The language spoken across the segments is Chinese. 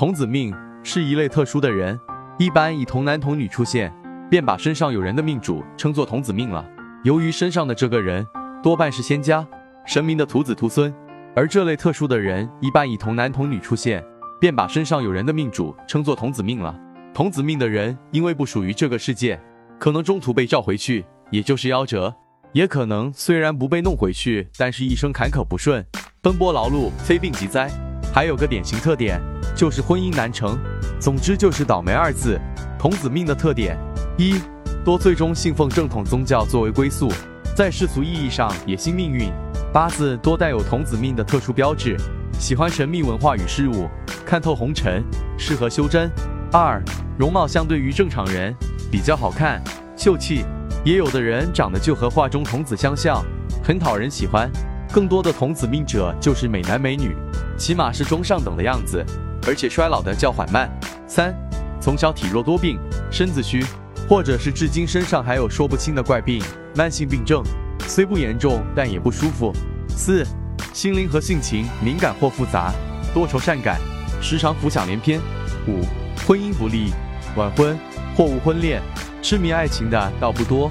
童子命是一类特殊的人，一般以童男童女出现，便把身上有人的命主称作童子命了。由于身上的这个人多半是仙家、神明的徒子徒孙，而这类特殊的人一般以童男童女出现，便把身上有人的命主称作童子命了。童子命的人因为不属于这个世界，可能中途被召回去，也就是夭折；也可能虽然不被弄回去，但是一生坎坷不顺，奔波劳碌，非病即灾。还有个典型特点，就是婚姻难成。总之就是倒霉二字。童子命的特点一，多最终信奉正统宗教作为归宿，在世俗意义上也信命运。八字多带有童子命的特殊标志，喜欢神秘文化与事物，看透红尘，适合修真。二，容貌相对于正常人比较好看、秀气，也有的人长得就和画中童子相像，很讨人喜欢。更多的童子命者就是美男美女。起码是中上等的样子，而且衰老的较缓慢。三，从小体弱多病，身子虚，或者是至今身上还有说不清的怪病，慢性病症，虽不严重，但也不舒服。四，心灵和性情敏感或复杂，多愁善感，时常浮想联翩。五，婚姻不利，晚婚或无婚恋，痴迷爱情的倒不多，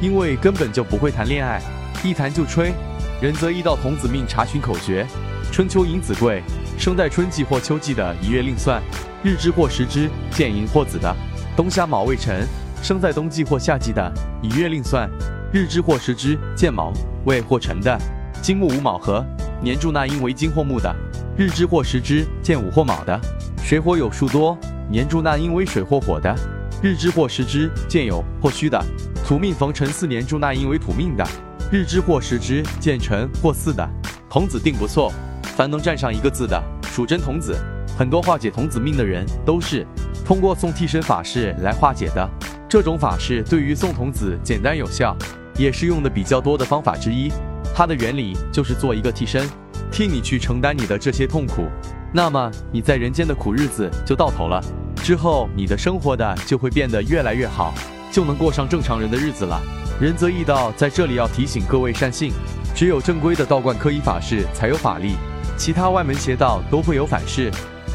因为根本就不会谈恋爱，一谈就吹。人则依到童子命查询口诀。春秋寅子贵，生在春季或秋季的一月另算；日支或时支见寅或子的，冬夏卯未辰，生在冬季或夏季的一月另算；日支或时支见卯未或辰的，金木午卯合，年柱纳音为金或木的；日支或时支见午或卯的，水火有数多，年柱纳音为水或火的；日支或时支见酉或戌的，土命逢辰巳年柱纳音为土命的；日支或时支见辰或巳的，童子定不错。凡能占上一个字的，属真童子。很多化解童子命的人，都是通过送替身法事来化解的。这种法事对于送童子简单有效，也是用的比较多的方法之一。它的原理就是做一个替身，替你去承担你的这些痛苦。那么你在人间的苦日子就到头了，之后你的生活的就会变得越来越好，就能过上正常人的日子了。仁泽义道在这里要提醒各位善信，只有正规的道观科仪法事才有法力。其他外门邪道都会有反噬。